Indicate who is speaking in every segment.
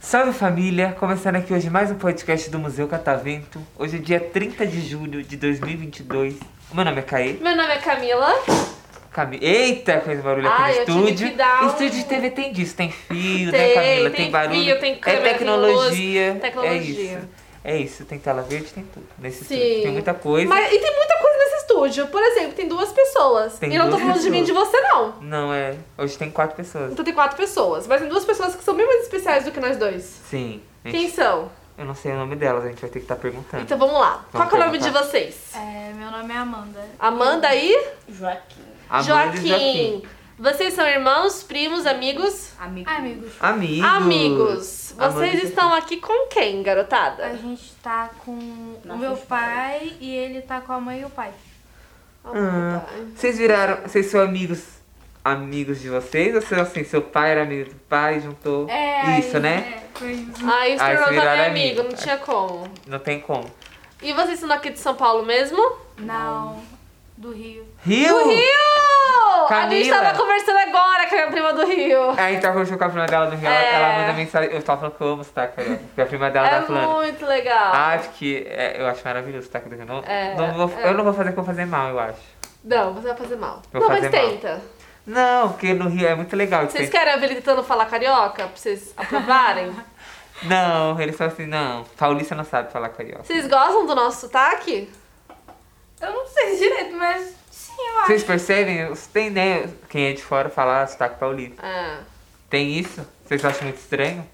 Speaker 1: Salve família! Começando aqui hoje mais um podcast do Museu Catavento. Hoje é dia 30 de julho de 2022. Meu nome é Caê.
Speaker 2: Meu nome é Camila.
Speaker 1: Cami... Eita, fez barulho aqui
Speaker 2: Ai,
Speaker 1: no estúdio.
Speaker 2: um-
Speaker 1: Estúdio de TV tem disso, tem fio, né
Speaker 2: Tem,
Speaker 1: Camila?
Speaker 2: tem
Speaker 1: barulho.
Speaker 2: fio, tem
Speaker 1: é
Speaker 2: câmera, tem
Speaker 1: tecnologia.
Speaker 2: luz, tecnologia.
Speaker 1: É isso. É isso, tem tela verde, tem tudo. Nesse
Speaker 2: Sim.
Speaker 1: estúdio. Tem muita coisa.
Speaker 2: Mas, e tem muita coisa nesse estúdio. Por exemplo, tem duas pessoas.
Speaker 1: Tem
Speaker 2: e eu não tô falando de mim e de você, não.
Speaker 1: Não, é. Hoje tem quatro pessoas.
Speaker 2: Então tem quatro pessoas. Mas tem duas pessoas que são bem mais especiais do que nós dois.
Speaker 1: Sim. A
Speaker 2: Quem
Speaker 1: gente-
Speaker 2: são?
Speaker 1: Eu não sei o nome delas, a gente vai ter que estar perguntando.
Speaker 2: Então vamos lá. Qual que é o nome de vocês?
Speaker 3: É, meu nome é Amanda.
Speaker 2: Amanda e
Speaker 4: Joaquim.
Speaker 1: Amanda e
Speaker 2: Joaquim. Vocês são irmãos, primos, amigos?
Speaker 4: Amigo.
Speaker 3: Amigos.
Speaker 1: Amigos.
Speaker 2: Amigos. Vocês estão aqui com quem, garotada?
Speaker 3: A gente tá com o
Speaker 4: Nossos
Speaker 3: meu pai e ele tá com a mãe e o pai.
Speaker 1: Ah, vocês viraram. Vocês são amigos. Amigos de vocês? Ou vocês, assim, seu pai era amigo do pai e juntou? isso, né?
Speaker 3: É, foi isso.
Speaker 2: Aí se
Speaker 1: Aí
Speaker 2: tornou
Speaker 1: se viraram
Speaker 2: também amigo,
Speaker 1: amigos.
Speaker 2: não tinha como.
Speaker 1: Não tem como.
Speaker 2: E vocês são daqui de São Paulo mesmo?
Speaker 3: Não, do Rio.
Speaker 1: Rio?
Speaker 2: Do Rio! A gente
Speaker 1: Camila.
Speaker 2: tava conversando agora com a prima do Rio.
Speaker 1: Aí então conversou com a prima dela no Rio, ela,
Speaker 2: É.
Speaker 1: ela manda mensagem. Eu tava falando que eu amo o sotaque carioca. Porque a prima dela
Speaker 2: É
Speaker 1: tá falando.
Speaker 2: muito legal.
Speaker 1: Ah, porque é, eu acho maravilhoso o sotaque do Rio. Não,
Speaker 2: É,
Speaker 1: não vou-
Speaker 2: é.
Speaker 1: Eu não vou fazer como fazer mal, eu acho.
Speaker 2: Não, você vai fazer mal.
Speaker 1: Vou
Speaker 2: não,
Speaker 1: fazer
Speaker 2: mas
Speaker 1: mal.
Speaker 2: tenta.
Speaker 1: Não, porque no Rio é muito legal.
Speaker 2: Vocês
Speaker 1: Tem-
Speaker 2: querem ver tentando falar carioca? Pra vocês aprovarem?
Speaker 1: Não, eles falam assim, não. Paulista não sabe falar carioca.
Speaker 2: vocês gostam do nosso sotaque?
Speaker 3: Eu não sei direito, mas sim, eu acho.
Speaker 1: Vocês percebem? Tem, né? Quem é de fora falar sotaque paulista.
Speaker 2: É.
Speaker 1: Tem isso? Vocês acham muito estranho?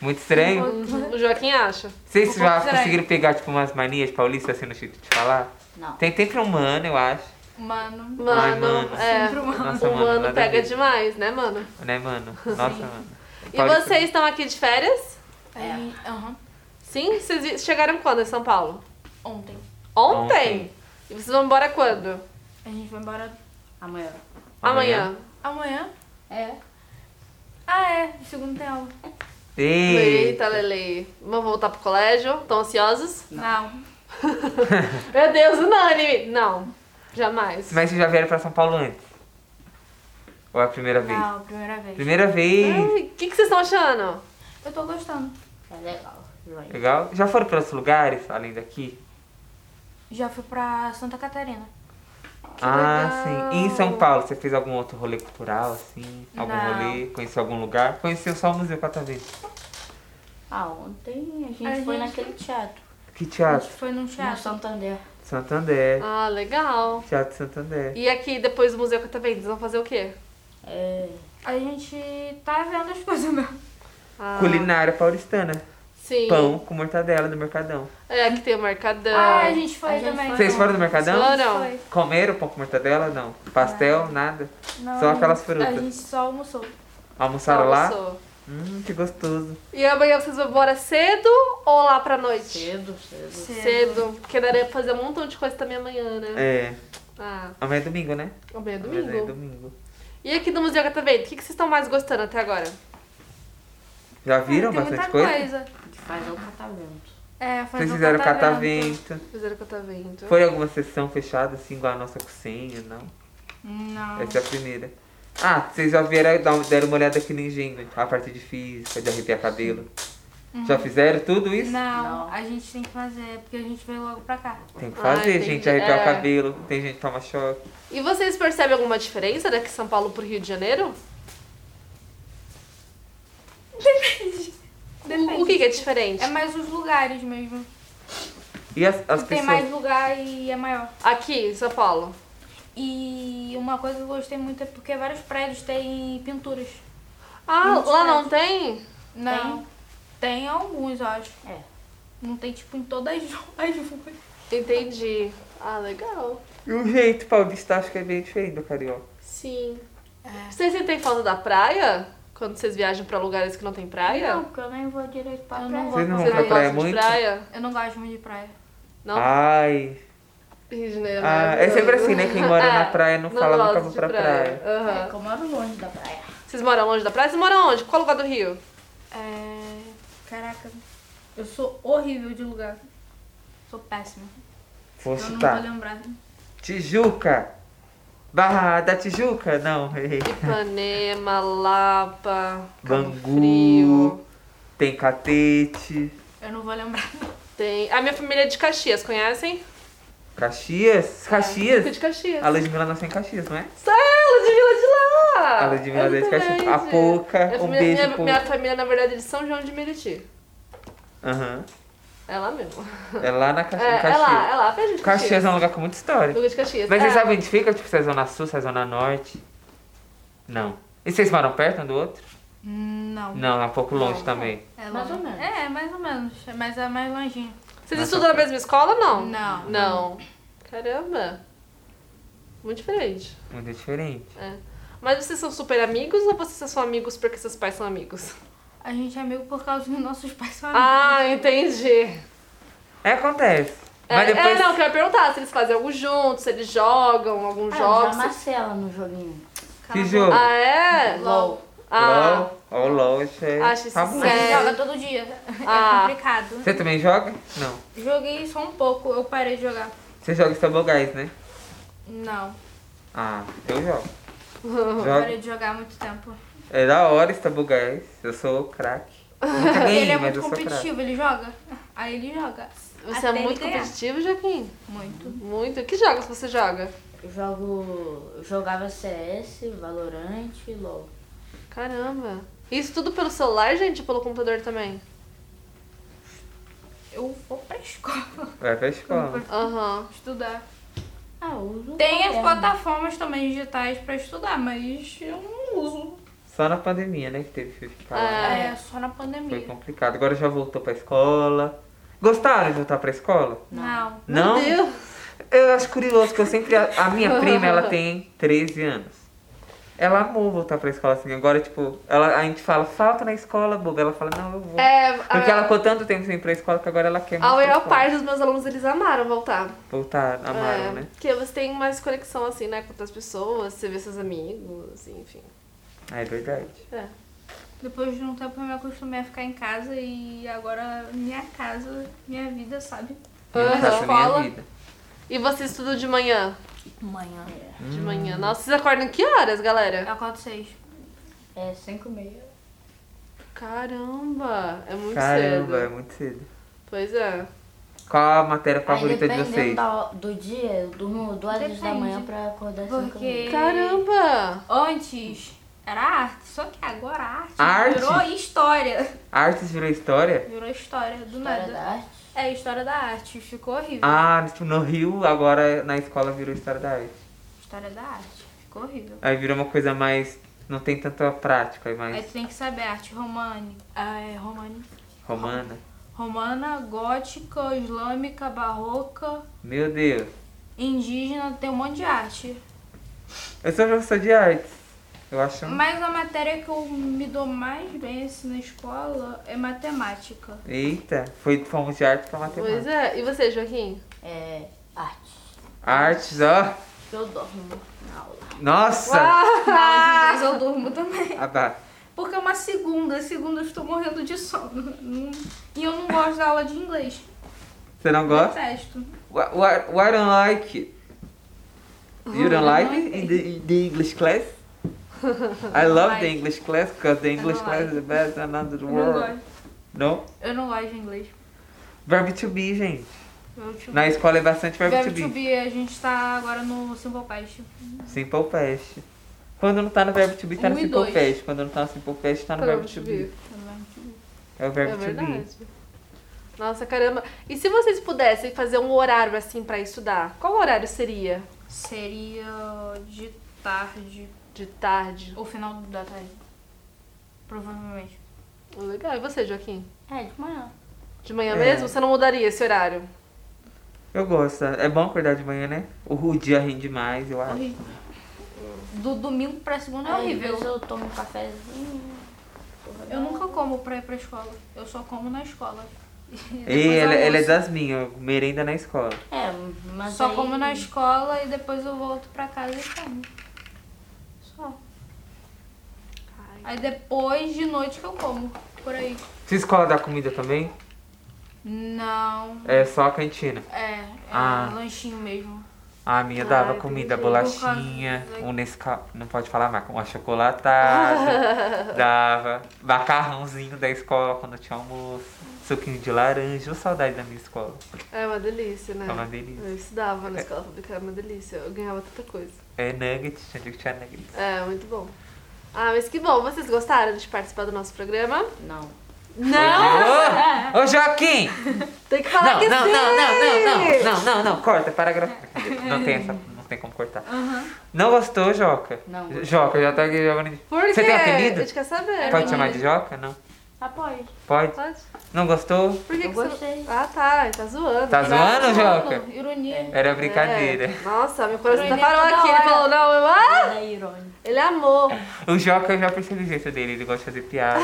Speaker 1: Muito estranho?
Speaker 2: Uhum. O Joaquim acha.
Speaker 1: Vocês
Speaker 3: Um
Speaker 1: já
Speaker 3: estranho.
Speaker 1: conseguiram pegar, tipo, umas manias paulistas assim no jeito de falar?
Speaker 4: Não.
Speaker 1: Tem sempre um mano, eu acho.
Speaker 3: Mano.
Speaker 2: Mano,
Speaker 1: Ai, mano.
Speaker 2: é.
Speaker 3: Sempre um mano.
Speaker 1: Nossa,
Speaker 2: o
Speaker 1: mano,
Speaker 2: mano pega demais, né, mano?
Speaker 1: Né, mano? Nossa, mano.
Speaker 2: E vocês estão aqui de férias?
Speaker 3: Aí, aham.
Speaker 2: Sim? Vocês chegaram quando em São Paulo?
Speaker 3: Ontem.
Speaker 2: Ontem?
Speaker 1: Ontem.
Speaker 2: E vocês vão embora quando?
Speaker 3: A gente vai embora
Speaker 4: Amanhã.
Speaker 2: Amanhã.
Speaker 3: amanhã.
Speaker 4: É.
Speaker 3: Ah, é. Segundo tem aula.
Speaker 1: Ei.
Speaker 2: Eita, Lele. Vamos voltar pro colégio? Estão ansiosos?
Speaker 3: Não.
Speaker 2: Meu Deus, unânime. Não, jamais.
Speaker 1: Mas vocês já vieram pra São Paulo antes? Ou é a primeira vez?
Speaker 3: Não, primeira vez.
Speaker 1: Primeira vez.
Speaker 2: O que, que vocês estão achando?
Speaker 3: Eu tô gostando.
Speaker 4: É legal.
Speaker 1: Legal. Já foram pra outros lugares, além daqui?
Speaker 3: Já fui pra Santa Catarina.
Speaker 1: ah,
Speaker 2: legal.
Speaker 1: sim. E em São Paulo, você fez algum outro rolê cultural, assim? Algum
Speaker 3: Não.
Speaker 1: rolê? Conheceu algum lugar? Conheceu só o Museu Catavento.
Speaker 4: Ah, ontem a gente
Speaker 3: A
Speaker 4: foi
Speaker 3: gente-
Speaker 4: naquele teatro.
Speaker 1: Que
Speaker 3: A gente
Speaker 1: teatro?
Speaker 3: foi num
Speaker 4: No
Speaker 3: teatro.
Speaker 4: Santander.
Speaker 1: Santander.
Speaker 2: Ah, legal.
Speaker 1: Teatro Santander.
Speaker 2: E aqui, depois do Museu Catavento, vocês vão fazer o quê?
Speaker 4: É.
Speaker 3: A gente tá vendo as coisas mesmo.
Speaker 2: Ah,
Speaker 1: Culinária paulistana.
Speaker 2: Sim.
Speaker 1: Pão com mortadela do Mercadão.
Speaker 2: É, aqui tem o Mercadão.
Speaker 3: Ah, a gente foi
Speaker 4: A gente
Speaker 3: também.
Speaker 4: foi.
Speaker 1: Vocês foram no Mercadão?
Speaker 2: Foram?
Speaker 3: Foi.
Speaker 1: Comeram pão com mortadela? Não. Pastel? Nada.
Speaker 3: Não,
Speaker 1: Só aquelas frutas.
Speaker 3: A gente só almoçou.
Speaker 1: Almoçaram lá?
Speaker 2: Almoçou.
Speaker 1: Hum, que gostoso.
Speaker 2: E amanhã vocês vão embora cedo ou lá pra noite?
Speaker 4: Cedo, cedo.
Speaker 3: Cedo.
Speaker 2: Cedo. Porque daria pra fazer um montão de coisa também amanhã, né?
Speaker 1: É.
Speaker 2: Ah,
Speaker 1: Amanhã é domingo, né?
Speaker 2: amanhã é
Speaker 1: Amanhã é
Speaker 2: domingo.
Speaker 1: domingo.
Speaker 2: E aqui do Museu Catavento, o que, que vocês estão mais gostando até agora?
Speaker 1: Já viram
Speaker 3: tem
Speaker 1: bastante
Speaker 3: muita
Speaker 1: coisa?
Speaker 4: Faz o catavento.
Speaker 3: É, fazer
Speaker 1: Vocês
Speaker 3: o
Speaker 1: fizeram
Speaker 3: catavento.
Speaker 1: catavento.
Speaker 2: Fizeram Catavento.
Speaker 1: Foi alguma sessão fechada, assim, igual a nossa cozinha, não?
Speaker 3: Não.
Speaker 1: Essa é a primeira. Ah, vocês já vieram, dar- deram uma olhada aqui no engenho, a parte de física, de arrepiar cabelo. Já fizeram tudo isso?
Speaker 3: Não,
Speaker 4: Não.
Speaker 3: a gente tem que fazer, porque a gente veio logo pra cá.
Speaker 1: Tem que
Speaker 2: Ah,
Speaker 1: fazer,
Speaker 2: entendi.
Speaker 1: gente, arrepiar
Speaker 2: É.
Speaker 1: o cabelo. Tem gente que toma choque.
Speaker 2: E vocês percebem alguma diferença daqui de São Paulo pro Rio de Janeiro?
Speaker 3: Depende.
Speaker 2: O que, que é diferente?
Speaker 3: É mais os lugares mesmo.
Speaker 1: E as, as
Speaker 3: tem
Speaker 1: pessoas...
Speaker 3: mais lugar e é maior.
Speaker 2: Aqui, em São Paulo.
Speaker 3: E uma coisa que eu gostei muito é porque vários prédios têm pinturas.
Speaker 2: Ah,
Speaker 3: Muitos
Speaker 2: lá não
Speaker 3: prédios.
Speaker 2: tem?
Speaker 3: Não. Tem, alguns, eu acho.
Speaker 4: É.
Speaker 3: Não tem, tipo, em todas as as ruas.
Speaker 2: Entendi. Ah, legal.
Speaker 1: E o jeito paulista acho que é bem diferente do carioca.
Speaker 2: Sim.
Speaker 3: É.
Speaker 2: Vocês sentem falta da praia? Quando vocês viajam pra lugares que não tem praia?
Speaker 4: Não, porque eu nem vou direito pra
Speaker 3: Eu
Speaker 4: praia.
Speaker 3: não
Speaker 1: Vocês não vão pra
Speaker 2: não
Speaker 1: praia
Speaker 2: gostam de
Speaker 1: muito?
Speaker 2: praia?
Speaker 3: Eu não gosto muito de praia.
Speaker 2: Não?
Speaker 1: Ai.
Speaker 2: Rio de Janeiro.
Speaker 1: Ah,
Speaker 2: né?
Speaker 1: é sempre assim, né? Quem mora
Speaker 2: É,
Speaker 1: na praia não fala nunca vou pra praia.
Speaker 2: Aham.
Speaker 4: É, que eu moro longe da praia.
Speaker 2: Vocês moram longe da praia? Vocês moram onde? Qual lugar do Rio?
Speaker 3: É. Caraca. Eu sou horrível de lugar. Sou péssima.
Speaker 1: Vou
Speaker 3: Eu não vou
Speaker 1: chutar.
Speaker 3: lembrar.
Speaker 1: Tijuca. Barra da Tijuca? Não, errei.
Speaker 2: Ipanema, Lapa, Cabo
Speaker 1: Bangu.
Speaker 2: Frio.
Speaker 1: Tem Catete.
Speaker 3: Eu não vou lembrar.
Speaker 2: Tem. A minha família é de Caxias, conhecem?
Speaker 1: Caxias? Caxias?
Speaker 2: Fico de Caxias.
Speaker 1: A Ludmilla nasceu em Caxias, não é?
Speaker 2: Sai, Ludmilla de lá!
Speaker 1: A Ludmilla é de. Caxias. A Pouca,
Speaker 2: Minha
Speaker 1: um
Speaker 2: família,
Speaker 1: beijo
Speaker 2: minha, minha família, na verdade, é de São João de Meriti.
Speaker 1: Aham.
Speaker 2: É lá mesmo.
Speaker 1: É lá na Caxi-
Speaker 2: É,
Speaker 1: em
Speaker 2: é
Speaker 1: Caxias.
Speaker 2: lá, é lá, perto de Caxias.
Speaker 1: Caxias é um lugar com muita história.
Speaker 2: Lugar de Caxias.
Speaker 1: Mas
Speaker 2: é.
Speaker 1: vocês sabem onde fica? Tipo, se é Zona Sul, se é Zona Norte? Não. E vocês moram perto um do outro?
Speaker 3: Não.
Speaker 1: Não, é um pouco longe
Speaker 2: Não.
Speaker 1: também.
Speaker 3: É
Speaker 4: Mais
Speaker 3: longe.
Speaker 4: ou menos.
Speaker 3: É, mais ou menos. Mas é mais longinho.
Speaker 2: Vocês
Speaker 1: Mas
Speaker 2: estudam na mesma escola ou não?
Speaker 3: Não.
Speaker 2: Não. Caramba. Muito diferente.
Speaker 1: Muito diferente.
Speaker 2: É. Mas vocês são super amigos ou vocês são amigos porque seus pais são amigos?
Speaker 3: A gente é amigo por causa dos nossos pais são amigos.
Speaker 2: Ah, entendi.
Speaker 1: É, acontece.
Speaker 2: É,
Speaker 1: Mas depois...
Speaker 2: é, não, eu quero perguntar se eles fazem algo juntos, se eles jogam algum
Speaker 4: Ah, eu
Speaker 2: jogo.
Speaker 4: já
Speaker 2: se-
Speaker 4: amassei ela no joguinho.
Speaker 1: Que jogo?
Speaker 2: Ah, é?
Speaker 3: LOL.
Speaker 2: Ah,
Speaker 1: LOL. Ó, o LOL, isso é...
Speaker 2: Acho.
Speaker 3: Mas
Speaker 2: sério.
Speaker 3: joga todo dia.
Speaker 2: Ah.
Speaker 3: É complicado.
Speaker 1: Você também joga? Não.
Speaker 3: Joguei só um pouco, eu parei de jogar.
Speaker 1: Você joga Stabogais, né?
Speaker 3: Não.
Speaker 1: Ah, eu jogo.
Speaker 3: Eu
Speaker 1: Jogo.
Speaker 3: parei de jogar há muito tempo.
Speaker 1: É da hora Stabogais. Eu sou craque. Nunca
Speaker 3: ele é
Speaker 1: mas
Speaker 3: muito
Speaker 1: eu sou craque.
Speaker 3: competitivo, ele joga. Aí ele joga.
Speaker 2: Você
Speaker 3: Até
Speaker 2: é muito
Speaker 3: ganhar.
Speaker 2: competitivo, Joaquim?
Speaker 3: Muito.
Speaker 2: Muito. Que jogos você joga?
Speaker 4: Eu jogo. Eu jogava CS, Valorant e LOL.
Speaker 2: Caramba. Isso tudo pelo celular, gente, ou pelo computador também?
Speaker 3: Eu vou pra escola
Speaker 1: Vai pra escola.
Speaker 2: Aham.
Speaker 3: estudar.
Speaker 4: Ah, eu uso.
Speaker 3: Tem as plataformas também digitais pra estudar, mas eu não uso.
Speaker 1: Só na pandemia, né? Que teve que ficar lá.
Speaker 2: É.
Speaker 3: É, só na
Speaker 1: Foi
Speaker 3: pandemia.
Speaker 1: complicado. Agora já voltou pra escola. Gostaram de voltar pra escola?
Speaker 3: Não.
Speaker 1: Não?
Speaker 2: Meu Deus.
Speaker 1: Eu acho curioso que eu sempre. A minha prima, ela tem 13 anos. Ela amou voltar pra escola assim. Agora, tipo, ela, a gente fala, falta na escola, boba. Ela fala, não, eu vou.
Speaker 2: É,
Speaker 1: Porque
Speaker 2: a,
Speaker 1: ela ficou tanto tempo sem ir pra escola que agora ela quer
Speaker 2: a
Speaker 1: muito pra
Speaker 2: maior parte dos meus alunos, eles amaram voltar.
Speaker 1: Voltar, amaram,
Speaker 2: é,
Speaker 1: né?
Speaker 2: Porque você tem mais conexão, assim, né, com outras pessoas, você vê seus amigos, assim, enfim.
Speaker 1: Ah, é verdade.
Speaker 2: É.
Speaker 3: Depois de um tempo eu me acostumei a ficar em casa e agora minha casa, minha vida, sabe?
Speaker 1: Minha
Speaker 2: Aham.
Speaker 1: casa, minha
Speaker 2: Escola.
Speaker 1: vida.
Speaker 2: E você estuda de manhã?
Speaker 3: Manhã.
Speaker 2: De
Speaker 1: Hum.
Speaker 2: manhã. Nossa, vocês acordam que horas,
Speaker 3: Eu
Speaker 2: galera?
Speaker 3: acordo seis.
Speaker 4: É 5 e meia.
Speaker 2: Caramba, é muito
Speaker 1: Caramba, é
Speaker 2: cedo.
Speaker 1: muito cedo.
Speaker 2: Pois é.
Speaker 1: Qual a matéria
Speaker 4: Aí,
Speaker 1: favorita de
Speaker 4: dependendo
Speaker 1: vocês?
Speaker 4: da- do dia, eu durmo 2 horas da manhã pra acordar 5 e
Speaker 3: Porque
Speaker 4: meia.
Speaker 2: Caramba!
Speaker 3: antes era arte, só que agora a arte,
Speaker 1: Arte?
Speaker 3: virou história.
Speaker 1: Artes virou história?
Speaker 3: Virou história do
Speaker 4: História
Speaker 3: nada.
Speaker 4: da arte.
Speaker 3: É história da arte, ficou horrível.
Speaker 1: Ah, tipo, no Rio, agora na escola virou história da arte.
Speaker 3: História da arte, ficou horrível.
Speaker 1: Aí virou uma coisa mais. Não tem tanta prática, é
Speaker 3: Aí
Speaker 1: mais
Speaker 3: tu tem que saber arte romani, ah, é romani,
Speaker 1: romana.
Speaker 3: romana, gótica, islâmica, barroca,
Speaker 1: Meu Deus.
Speaker 3: indígena, tem um monte de arte.
Speaker 1: Eu sou professor de artes. Eu acho.
Speaker 3: Mas a matéria que eu me dou mais bem assim na escola é matemática.
Speaker 1: Eita, foi, fomos de arte pra
Speaker 2: Pois
Speaker 1: matemática.
Speaker 2: é. E você, Joaquim?
Speaker 4: É arte.
Speaker 1: Artes, ó.
Speaker 4: Eu dormo na aula.
Speaker 1: Nossa!
Speaker 3: Mas eu durmo também.
Speaker 1: Ah, bah.
Speaker 3: Porque é uma segunda, segunda eu estou morrendo de sono. E eu não gosto da aula de inglês.
Speaker 1: Você não gosta?
Speaker 3: Detesto.
Speaker 1: Why, why, why don't like? You don't like it in the, in the English class? I love
Speaker 3: like
Speaker 1: the. English class because the English class
Speaker 3: like
Speaker 1: is the best under the
Speaker 3: Eu não
Speaker 1: world.
Speaker 3: gosto.
Speaker 1: No?
Speaker 3: Eu não gosto de inglês.
Speaker 1: Verbo to be, gente.
Speaker 3: Verbo to
Speaker 1: Na escola é bastante verbo,
Speaker 3: Verbo
Speaker 1: to be.
Speaker 3: to be, a gente tá agora no Simple Past.
Speaker 1: Simple past. Quando não tá no verbo to be, tá no
Speaker 3: Um e
Speaker 1: simple
Speaker 3: dois.
Speaker 1: past. Quando não tá no simple past, tá no
Speaker 2: Verbo
Speaker 1: verbo
Speaker 2: to be.
Speaker 1: be. É o verbo
Speaker 2: É
Speaker 1: to be.
Speaker 2: verdade. Nossa, caramba. E se vocês pudessem fazer um horário assim pra estudar, qual horário seria?
Speaker 3: Seria de tarde
Speaker 2: De tarde?
Speaker 3: ou final da tarde. Provavelmente.
Speaker 2: Legal. E você, Joaquim?
Speaker 4: É, de manhã.
Speaker 2: De manhã
Speaker 1: É.
Speaker 2: mesmo? Você não mudaria esse horário?
Speaker 1: Eu gosto. É bom acordar de manhã, né? O dia rende mais, eu acho.
Speaker 3: Horrível. Do domingo pra segunda é
Speaker 4: às
Speaker 3: horrível.
Speaker 4: vezes eu tomo um cafezinho.
Speaker 3: Eu nunca como pra ir pra escola. Eu só como na escola.
Speaker 1: E ela, ela é das minhas, merenda na escola.
Speaker 4: É, mas
Speaker 3: Só
Speaker 4: aí...
Speaker 3: como na escola e depois eu volto pra casa e como. Só. Aí depois de noite que eu como. Por aí.
Speaker 1: Sua escola dá comida também?
Speaker 3: Não.
Speaker 1: É só a cantina.
Speaker 3: É, é
Speaker 1: Ah.
Speaker 3: lanchinho mesmo.
Speaker 1: A minha
Speaker 2: Ai,
Speaker 1: dava comida, bolachinha, um Nescau... Não pode falar marca, um achocolatado. dava macarrãozinho da escola quando tinha almoço. Suquinho de laranja. Eu saudade da minha escola.
Speaker 2: É uma delícia, né?
Speaker 1: É uma delícia.
Speaker 2: Eu estudava na escola pública, era uma delícia. Eu ganhava tanta coisa.
Speaker 1: É nuggets, tinha que tinha nuggets.
Speaker 2: É, muito bom. Ah, mas que bom. Vocês gostaram de participar do nosso programa?
Speaker 4: Não.
Speaker 2: Não!
Speaker 1: Ô, ô Joaquim!
Speaker 2: Tem que falar
Speaker 1: Não,
Speaker 2: que
Speaker 1: não,
Speaker 2: sim!
Speaker 1: não, não, não, não, não, não, não, corta, parágrafo. Não tem essa, não tem como cortar. Não gostou, Joca?
Speaker 4: Não.
Speaker 1: Joca, já tá aqui jogando.
Speaker 2: Por quê?
Speaker 1: Você tem apelido?
Speaker 2: A gente quer saber.
Speaker 1: Pode chamar de Joca? Não.
Speaker 4: Ah, pode.
Speaker 1: Pode?
Speaker 2: Pode?
Speaker 1: Não gostou?
Speaker 2: Por que,
Speaker 4: Eu
Speaker 2: que você...
Speaker 4: gostei.
Speaker 2: Ah, tá. Tá zoando.
Speaker 1: Tá zoando, Joca?
Speaker 3: Ironia.
Speaker 1: Era brincadeira.
Speaker 2: É. Nossa, meu coração
Speaker 3: Ironia
Speaker 2: parou aqui. Ele falou, não, eu... Ah!
Speaker 4: É irônico.
Speaker 2: Ele amou.
Speaker 1: O Joca eu já percebi o jeito dele, ele gosta de fazer piada.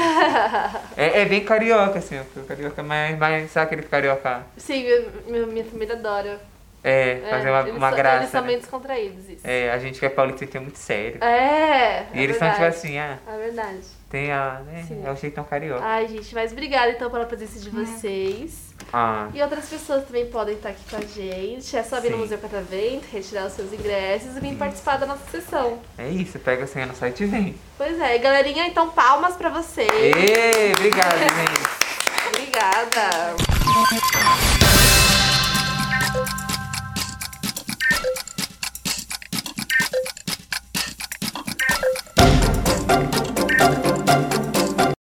Speaker 1: é, é bem carioca, assim, o carioca, mas, mas sabe aquele carioca?
Speaker 2: Sim, minha, minha, minha família adora.
Speaker 1: É,
Speaker 2: É,
Speaker 1: fazer uma,
Speaker 2: eles
Speaker 1: uma
Speaker 2: são-
Speaker 1: graça.
Speaker 2: Eles são
Speaker 1: né?
Speaker 2: meio descontraídos, isso.
Speaker 1: É, a gente que é paulista é muito sério.
Speaker 2: É,
Speaker 1: e
Speaker 2: é
Speaker 1: eles são tipo
Speaker 2: verdade.
Speaker 1: assim, ah,
Speaker 2: É verdade.
Speaker 1: Tem a. né,
Speaker 2: Sim.
Speaker 1: é o jeitão carioca.
Speaker 2: Ai, gente, mas obrigada então pela presença de vocês.
Speaker 1: Ah,
Speaker 2: E outras pessoas também podem estar aqui com a gente. É só vir no
Speaker 1: Sim.
Speaker 2: Museu Catavento, retirar os seus ingressos e vir participar da nossa sessão.
Speaker 1: é isso, pega a senha no site e vem.
Speaker 2: Pois é, e galerinha, então palmas pra vocês.
Speaker 1: Ê, obrigado, gente.
Speaker 2: Obrigada.